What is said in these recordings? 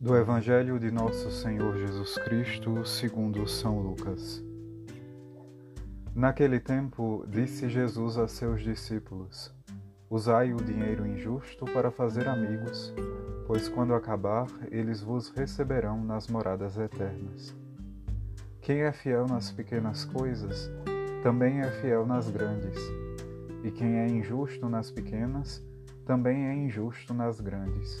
Evangelho de Nosso Senhor Jesus Cristo, segundo São Lucas. Naquele tempo, disse Jesus a seus discípulos: Usai o dinheiro injusto para fazer amigos, pois quando acabar, eles vos receberão nas moradas eternas. Quem é fiel nas pequenas coisas, também é fiel nas grandes. E quem é injusto nas pequenas, também é injusto nas grandes.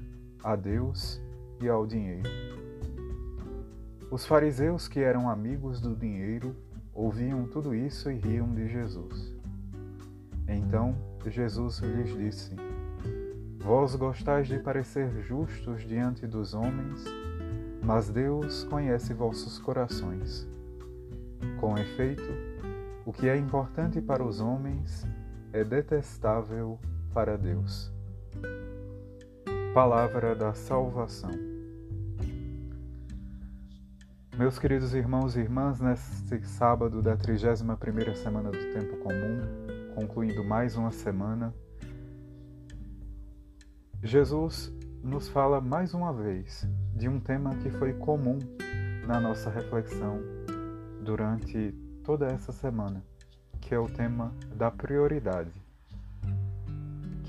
a Deus e ao dinheiro. Os fariseus, que eram amigos do dinheiro, ouviam tudo isso e riam de Jesus. Então Jesus lhes disse: Vós gostais de parecer justos diante dos homens, mas Deus conhece vossos corações. Com efeito, o que é importante para os homens é detestável para Deus. Palavra da Salvação. Meus queridos irmãos e irmãs, neste sábado da 31ª semana do Tempo Comum, concluindo mais uma semana, Jesus nos fala mais uma vez de um tema que foi comum na nossa reflexão durante toda essa semana, que é o tema da prioridade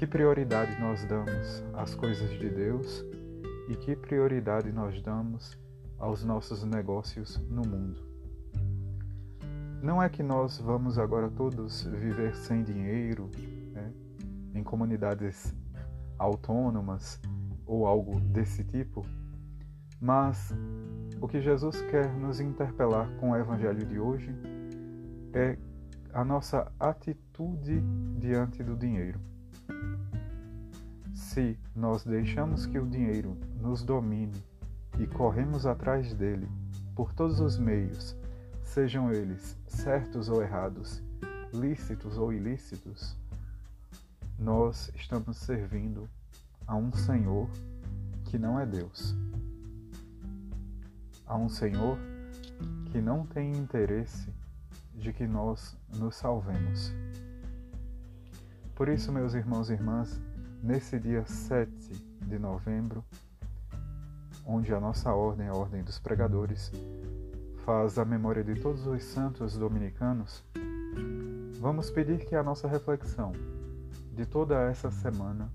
que prioridade nós damos às coisas de Deus e que prioridade nós damos aos nossos negócios no mundo. Não é que nós vamos agora todos viver sem dinheiro, né, em comunidades autônomas ou algo desse tipo, mas o que Jesus quer nos interpelar com o Evangelho de hoje é a nossa atitude diante do dinheiro. Se nós deixamos que o dinheiro nos domine e corremos atrás dele por todos os meios, sejam eles certos ou errados, lícitos ou ilícitos, nós estamos servindo a um Senhor que não é Deus. A um Senhor que não tem interesse de que nós nos salvemos. Por isso, meus irmãos e irmãs, nesse dia 7 de novembro, onde a nossa ordem, a Ordem dos Pregadores, faz a memória de todos os santos dominicanos, vamos pedir que a nossa reflexão de toda essa semana,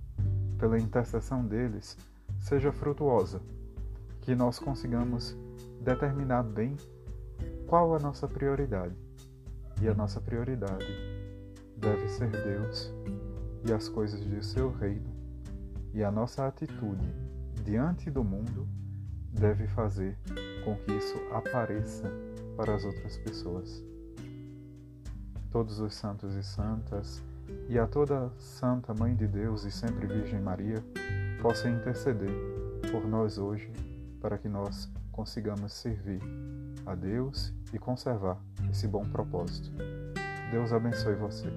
pela intercessão deles, seja frutuosa, que nós consigamos determinar bem qual a nossa prioridade. E a nossa prioridade deve ser Deus e as coisas de seu reino, e a nossa atitude diante do mundo deve fazer com que isso apareça para as outras pessoas. Todos os santos e santas, e a toda Santa Mãe de Deus e sempre Virgem Maria, possa interceder por nós hoje, para que nós consigamos servir a Deus e conservar esse bom propósito. Deus abençoe você.